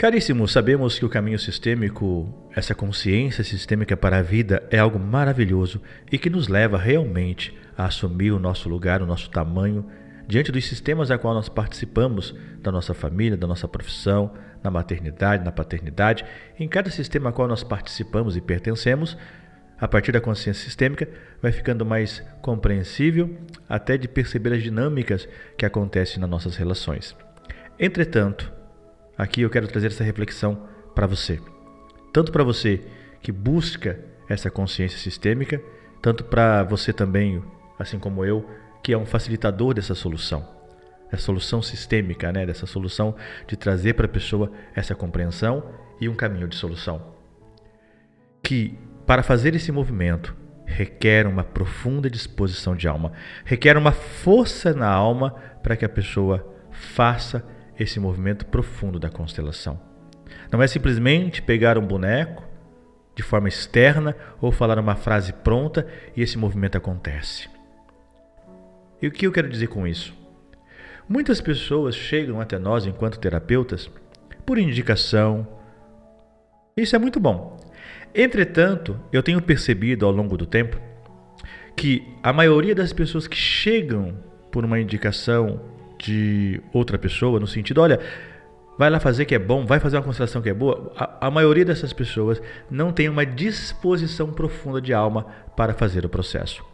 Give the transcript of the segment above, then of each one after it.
Caríssimos, sabemos que o caminho sistêmico, essa consciência sistêmica para a vida, é algo maravilhoso e que nos leva realmente a assumir o nosso lugar, o nosso tamanho, diante dos sistemas a qual nós participamos, da nossa família, da nossa profissão, na maternidade, na paternidade, em cada sistema a qual nós participamos e pertencemos, a partir da consciência sistêmica, vai ficando mais compreensível até de perceber as dinâmicas que acontecem nas nossas relações. Entretanto, aqui eu quero trazer essa reflexão para você. Tanto para você que busca essa consciência sistêmica, tanto para você também, assim como eu, que é um facilitador dessa solução. Essa solução sistêmica, né? dessa solução de trazer para a pessoa essa compreensão e um caminho de solução. Que para fazer esse movimento requer uma profunda disposição de alma, requer uma força na alma para que a pessoa faça esse movimento profundo da constelação. Não é simplesmente pegar um boneco de forma externa ou falar uma frase pronta e esse movimento acontece. E o que eu quero dizer com isso? Muitas pessoas chegam até nós enquanto terapeutas por indicação. Isso é muito bom. Entretanto, eu tenho percebido ao longo do tempo que a maioria das pessoas que chegam por uma indicação de outra pessoa, no sentido, olha, vai lá fazer que é bom, vai fazer uma constelação que é boa, a, a, maioria dessas pessoas não tem uma disposição profunda de alma para fazer o processo.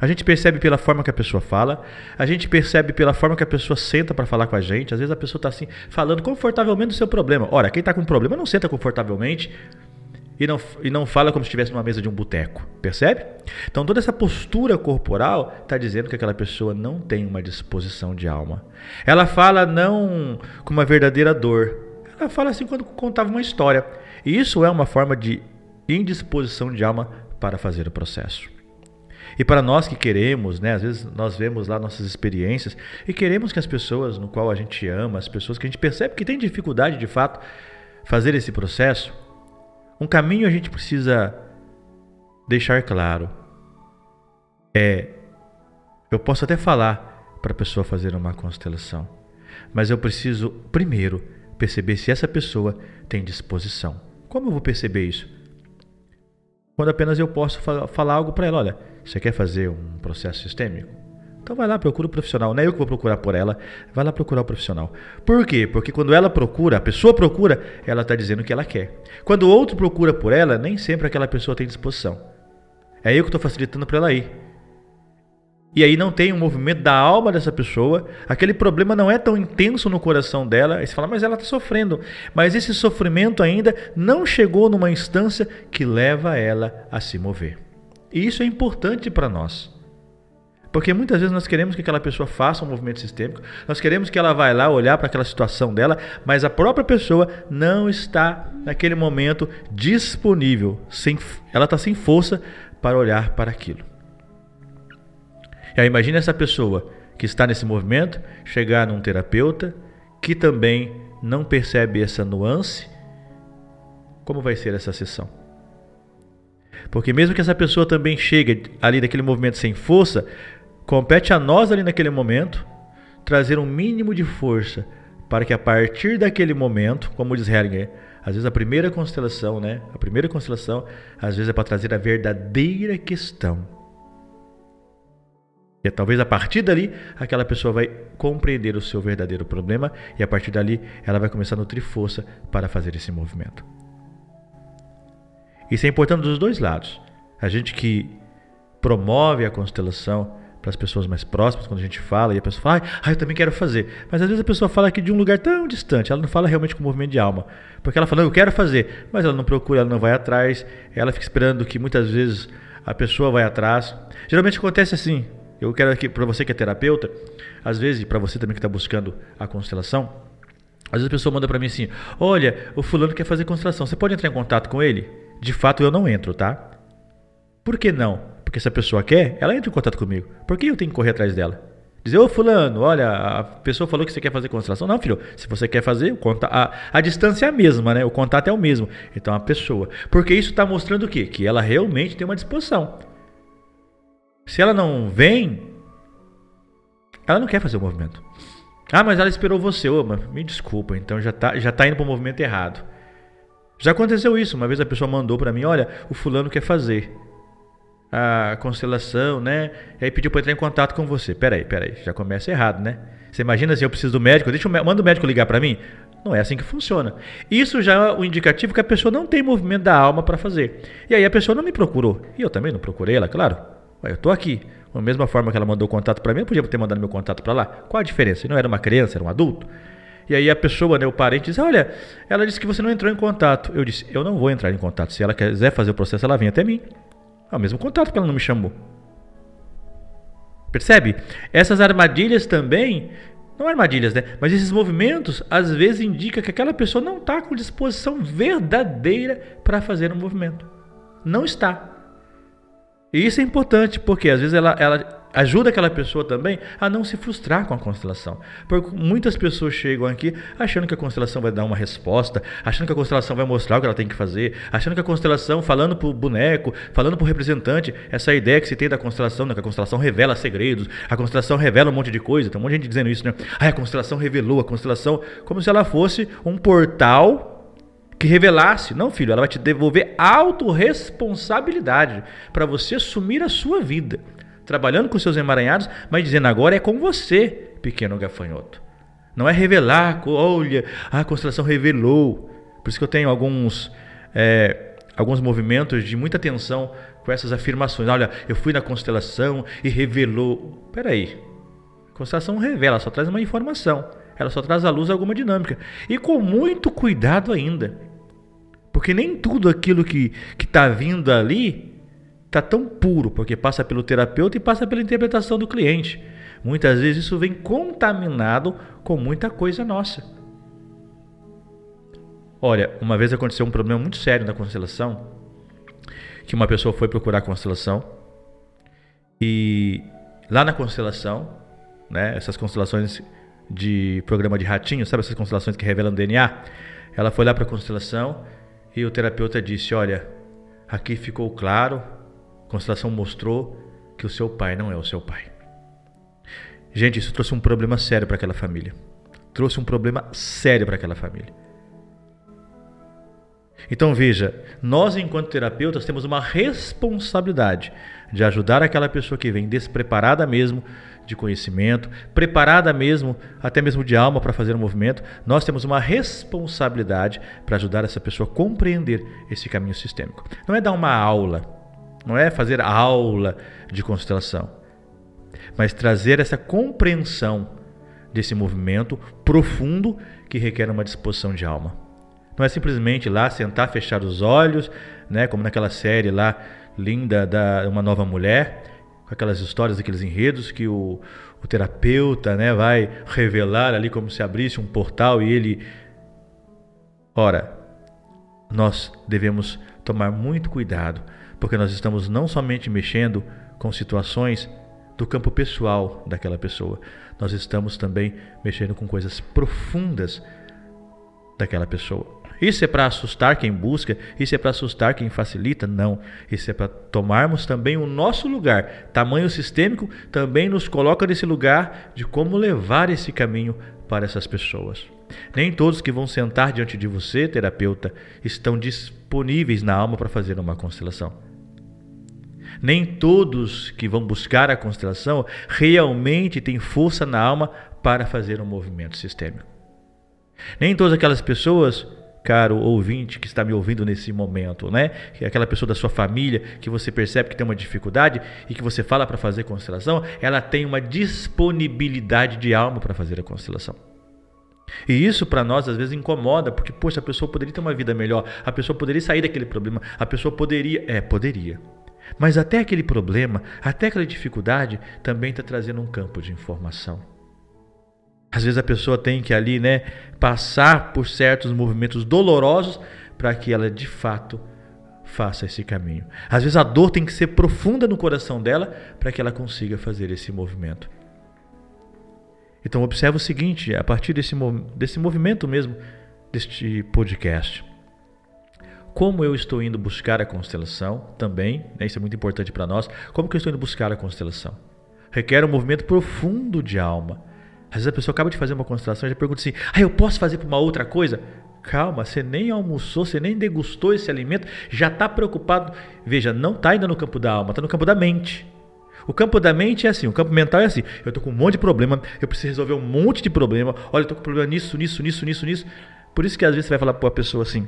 A gente percebe pela forma que a pessoa fala, a gente percebe pela forma que a pessoa senta para falar com a gente. Às vezes a pessoa está assim, falando confortavelmente do seu problema. Ora, quem está com problema não senta confortavelmente e não, e não fala como se estivesse numa mesa de um boteco, percebe? Então toda essa postura corporal está dizendo que aquela pessoa não tem uma disposição de alma. Ela fala não com uma verdadeira dor, ela fala assim quando contava uma história. E isso é uma forma de indisposição de alma para fazer o processo. E para nós que queremos, né, às vezes nós vemos lá nossas experiências e queremos que as pessoas no qual a gente ama, as pessoas que a gente percebe que tem dificuldade de fato fazer esse processo, um caminho a gente precisa deixar claro. É eu posso até falar para a pessoa fazer uma constelação, mas eu preciso primeiro perceber se essa pessoa tem disposição. Como eu vou perceber isso? Quando apenas eu posso falar algo para ela, olha, você quer fazer um processo sistêmico? Então vai lá, procura o profissional. Não é eu que vou procurar por ela, vai lá procurar o profissional. Por quê? Porque quando ela procura, a pessoa procura, ela está dizendo o que ela quer. Quando o outro procura por ela, nem sempre aquela pessoa tem disposição. É eu que estou facilitando para ela ir. E aí não tem um movimento da alma dessa pessoa, aquele problema não é tão intenso no coração dela, aí você fala, mas ela está sofrendo. Mas esse sofrimento ainda não chegou numa instância que leva ela a se mover. E isso é importante para nós. Porque muitas vezes nós queremos que aquela pessoa faça um movimento sistêmico, nós queremos que ela vá lá olhar para aquela situação dela, mas a própria pessoa não está naquele momento disponível, sem, ela está sem força para olhar para aquilo. E aí imagine essa pessoa que está nesse movimento chegar num terapeuta que também não percebe essa nuance. Como vai ser essa sessão? Porque mesmo que essa pessoa também chegue ali daquele movimento sem força, Compete a nós ali naquele momento trazer um mínimo de força para que a partir daquele momento, como diz Hellinger, às vezes a primeira constelação, né? A primeira constelação, às vezes é para trazer a verdadeira questão. E é, talvez a partir dali aquela pessoa vai compreender o seu verdadeiro problema e a partir dali ela vai começar a nutrir força para fazer esse movimento. Isso é importante dos dois lados. A gente que promove a constelação, para as pessoas mais próximas, quando a gente fala, e a pessoa fala, ah, eu também quero fazer. Mas às vezes a pessoa fala aqui de um lugar tão distante, ela não fala realmente com o movimento de alma. Porque ela fala, eu quero fazer, mas ela não procura, ela não vai atrás, ela fica esperando que muitas vezes a pessoa vai atrás. Geralmente acontece assim, eu quero aqui, para você que é terapeuta, às vezes, para você também que está buscando a constelação, às vezes a pessoa manda para mim assim: Olha, o fulano quer fazer constelação, você pode entrar em contato com ele? De fato, eu não entro, tá? Por que não? Porque se a pessoa quer, ela entra em contato comigo. Por que eu tenho que correr atrás dela? Dizer, ô fulano, olha, a pessoa falou que você quer fazer constelação. Não, filho, se você quer fazer, a, a distância é a mesma, né? O contato é o mesmo. Então a pessoa. Porque isso está mostrando o quê? Que ela realmente tem uma disposição. Se ela não vem, ela não quer fazer o movimento. Ah, mas ela esperou você. Ô, me desculpa, então já tá, já tá indo para o movimento errado. Já aconteceu isso. Uma vez a pessoa mandou para mim: olha, o fulano quer fazer a constelação, né? E aí pediu para entrar em contato com você. Peraí, peraí, já começa errado, né? Você imagina assim, eu preciso do médico, deixa eu, manda o médico ligar para mim? Não é assim que funciona. Isso já é o indicativo que a pessoa não tem movimento da alma para fazer. E aí a pessoa não me procurou. E eu também não procurei ela, claro. Eu tô aqui. Da mesma forma que ela mandou o contato para mim, eu podia ter mandado meu contato para lá. Qual a diferença? Não era uma criança, era um adulto. E aí a pessoa, né, o parente, diz: Olha, ela disse que você não entrou em contato. Eu disse: Eu não vou entrar em contato. Se ela quiser fazer o processo, ela vem até mim. É o mesmo contato que ela não me chamou. Percebe? Essas armadilhas também, não armadilhas, né? Mas esses movimentos às vezes indicam que aquela pessoa não está com disposição verdadeira para fazer um movimento. Não está. E isso é importante, porque às vezes ela, ela ajuda aquela pessoa também a não se frustrar com a constelação. Porque muitas pessoas chegam aqui achando que a constelação vai dar uma resposta, achando que a constelação vai mostrar o que ela tem que fazer, achando que a constelação, falando para o boneco, falando para o representante, essa ideia que se tem da constelação, né? que a constelação revela segredos, a constelação revela um monte de coisa, tem um monte de gente dizendo isso, né? A constelação revelou, a constelação, como se ela fosse um portal que revelasse. Não, filho, ela vai te devolver autorresponsabilidade para você assumir a sua vida trabalhando com seus emaranhados, mas dizendo agora é com você, pequeno gafanhoto. Não é revelar, olha, a constelação revelou. Por isso que eu tenho alguns, é, alguns movimentos de muita atenção com essas afirmações. Olha, eu fui na constelação e revelou. Peraí, a constelação revela, só traz uma informação. Ela só traz à luz alguma dinâmica. E com muito cuidado ainda. Porque nem tudo aquilo que está vindo ali está tão puro, porque passa pelo terapeuta e passa pela interpretação do cliente. Muitas vezes isso vem contaminado com muita coisa nossa. Olha, uma vez aconteceu um problema muito sério na constelação, que uma pessoa foi procurar a constelação e lá na constelação, né, essas constelações de programa de ratinho, sabe essas constelações que revelam DNA? Ela foi lá para a constelação e o terapeuta disse: Olha, aqui ficou claro a constelação mostrou que o seu pai não é o seu pai. Gente, isso trouxe um problema sério para aquela família. Trouxe um problema sério para aquela família. Então veja, nós enquanto terapeutas temos uma responsabilidade de ajudar aquela pessoa que vem despreparada mesmo de conhecimento, preparada mesmo, até mesmo de alma para fazer um movimento. Nós temos uma responsabilidade para ajudar essa pessoa a compreender esse caminho sistêmico. Não é dar uma aula, não é fazer aula de constelação, mas trazer essa compreensão desse movimento profundo que requer uma disposição de alma. Não é simplesmente lá sentar, fechar os olhos, né, como naquela série lá linda da uma nova mulher, aquelas histórias, aqueles enredos que o, o terapeuta, né, vai revelar ali como se abrisse um portal e ele Ora, nós devemos tomar muito cuidado porque nós estamos não somente mexendo com situações do campo pessoal daquela pessoa, nós estamos também mexendo com coisas profundas daquela pessoa. Isso é para assustar quem busca, isso é para assustar quem facilita? Não. Isso é para tomarmos também o nosso lugar. Tamanho sistêmico também nos coloca nesse lugar de como levar esse caminho para essas pessoas. Nem todos que vão sentar diante de você, terapeuta, estão disponíveis na alma para fazer uma constelação. Nem todos que vão buscar a constelação realmente têm força na alma para fazer um movimento sistêmico. Nem todas aquelas pessoas, caro ouvinte que está me ouvindo nesse momento, né? É aquela pessoa da sua família que você percebe que tem uma dificuldade e que você fala para fazer constelação, ela tem uma disponibilidade de alma para fazer a constelação. E isso para nós às vezes incomoda, porque poxa, a pessoa poderia ter uma vida melhor, a pessoa poderia sair daquele problema, a pessoa poderia, é, poderia. Mas até aquele problema, até aquela dificuldade, também está trazendo um campo de informação. Às vezes a pessoa tem que ali, né, passar por certos movimentos dolorosos para que ela de fato faça esse caminho. Às vezes a dor tem que ser profunda no coração dela para que ela consiga fazer esse movimento. Então observe o seguinte, a partir desse, desse movimento mesmo, deste podcast como eu estou indo buscar a constelação também, né, isso é muito importante para nós, como que eu estou indo buscar a constelação? Requer um movimento profundo de alma. Às vezes a pessoa acaba de fazer uma constelação e já pergunta assim: ah, eu posso fazer para uma outra coisa? Calma, você nem almoçou, você nem degustou esse alimento, já está preocupado. Veja, não está ainda no campo da alma, está no campo da mente. O campo da mente é assim, o campo mental é assim. Eu estou com um monte de problema, eu preciso resolver um monte de problema. Olha, eu estou com problema nisso, nisso, nisso, nisso, nisso. Por isso que às vezes você vai falar para a pessoa assim: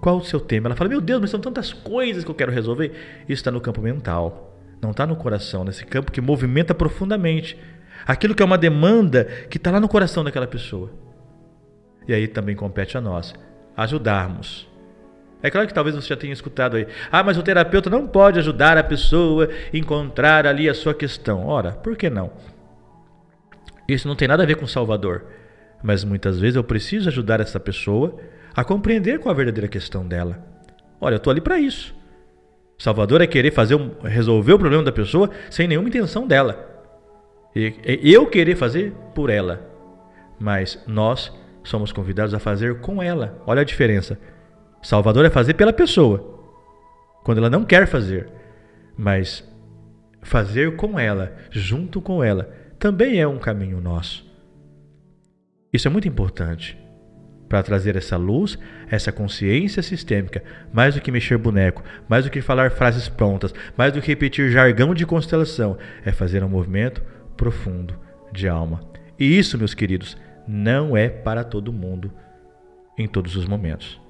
qual o seu tema? Ela fala: Meu Deus, mas são tantas coisas que eu quero resolver. Isso está no campo mental, não está no coração, nesse campo que movimenta profundamente. Aquilo que é uma demanda que está lá no coração daquela pessoa. E aí também compete a nós ajudarmos. É claro que talvez você já tenha escutado aí. Ah, mas o terapeuta não pode ajudar a pessoa a encontrar ali a sua questão. Ora, por que não? Isso não tem nada a ver com Salvador. Mas muitas vezes eu preciso ajudar essa pessoa a compreender qual a verdadeira questão dela. Olha, eu estou ali para isso. Salvador é querer fazer um, resolver o problema da pessoa sem nenhuma intenção dela. E, eu querer fazer por ela. Mas nós somos convidados a fazer com ela. Olha a diferença. Salvador é fazer pela pessoa, quando ela não quer fazer. Mas fazer com ela, junto com ela, também é um caminho nosso. Isso é muito importante para trazer essa luz, essa consciência sistêmica, mais do que mexer boneco, mais do que falar frases prontas, mais do que repetir jargão de constelação, é fazer um movimento profundo de alma. E isso, meus queridos, não é para todo mundo em todos os momentos.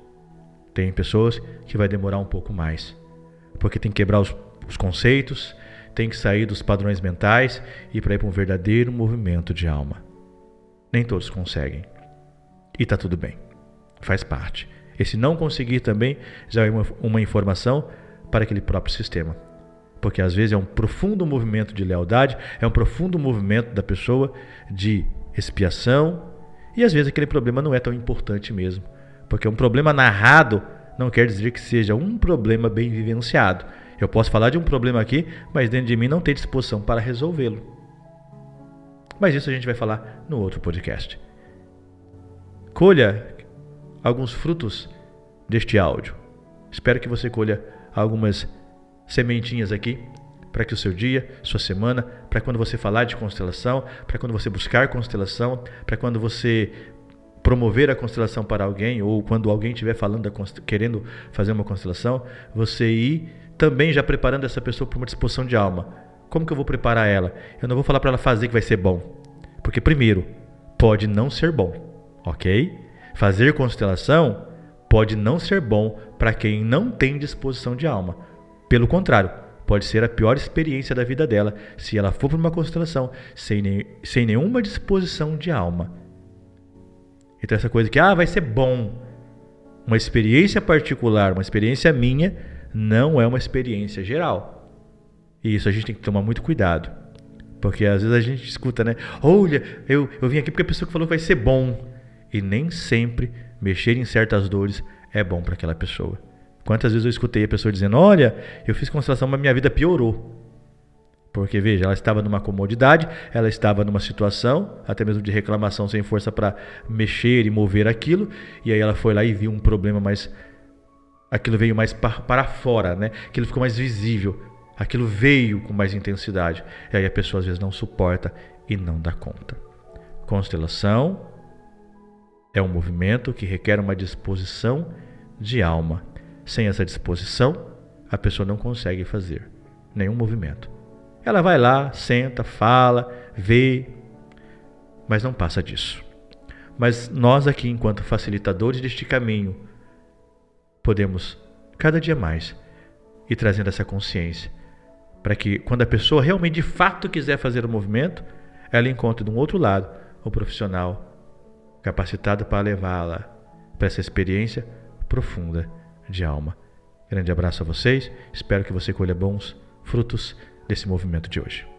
Tem pessoas que vai demorar um pouco mais, porque tem que quebrar os, os conceitos, tem que sair dos padrões mentais e para ir para um verdadeiro movimento de alma. Nem todos conseguem. E está tudo bem. Faz parte. Esse não conseguir também já é uma, uma informação para aquele próprio sistema. Porque às vezes é um profundo movimento de lealdade, é um profundo movimento da pessoa de expiação, e às vezes aquele problema não é tão importante mesmo. Porque um problema narrado não quer dizer que seja um problema bem vivenciado. Eu posso falar de um problema aqui, mas dentro de mim não tem disposição para resolvê-lo. Mas isso a gente vai falar no outro podcast. Colha alguns frutos deste áudio. Espero que você colha algumas sementinhas aqui para que o seu dia, sua semana, para quando você falar de constelação, para quando você buscar constelação, para quando você promover a constelação para alguém ou quando alguém estiver falando querendo fazer uma constelação, você ir também já preparando essa pessoa para uma disposição de alma. Como que eu vou preparar ela? Eu não vou falar para ela fazer que vai ser bom. Porque, primeiro, pode não ser bom, ok? Fazer constelação pode não ser bom para quem não tem disposição de alma. Pelo contrário, pode ser a pior experiência da vida dela se ela for para uma constelação sem, sem nenhuma disposição de alma. Então, essa coisa que ah, vai ser bom, uma experiência particular, uma experiência minha, não é uma experiência geral. E isso a gente tem que tomar muito cuidado. Porque às vezes a gente escuta, né? Olha, eu, eu vim aqui porque a pessoa que falou que vai ser bom. E nem sempre mexer em certas dores é bom para aquela pessoa. Quantas vezes eu escutei a pessoa dizendo: Olha, eu fiz constelação, mas minha vida piorou. Porque, veja, ela estava numa comodidade, ela estava numa situação, até mesmo de reclamação, sem força para mexer e mover aquilo, e aí ela foi lá e viu um problema mais. Aquilo veio mais para fora, né? Aquilo ficou mais visível aquilo veio com mais intensidade. E aí a pessoa às vezes não suporta e não dá conta. Constelação é um movimento que requer uma disposição de alma. Sem essa disposição, a pessoa não consegue fazer nenhum movimento. Ela vai lá, senta, fala, vê, mas não passa disso. Mas nós aqui, enquanto facilitadores deste caminho, podemos cada dia mais ir trazendo essa consciência para que quando a pessoa realmente de fato quiser fazer o movimento, ela encontre de um outro lado um profissional capacitado para levá-la para essa experiência profunda de alma. Grande abraço a vocês, espero que você colha bons frutos desse movimento de hoje.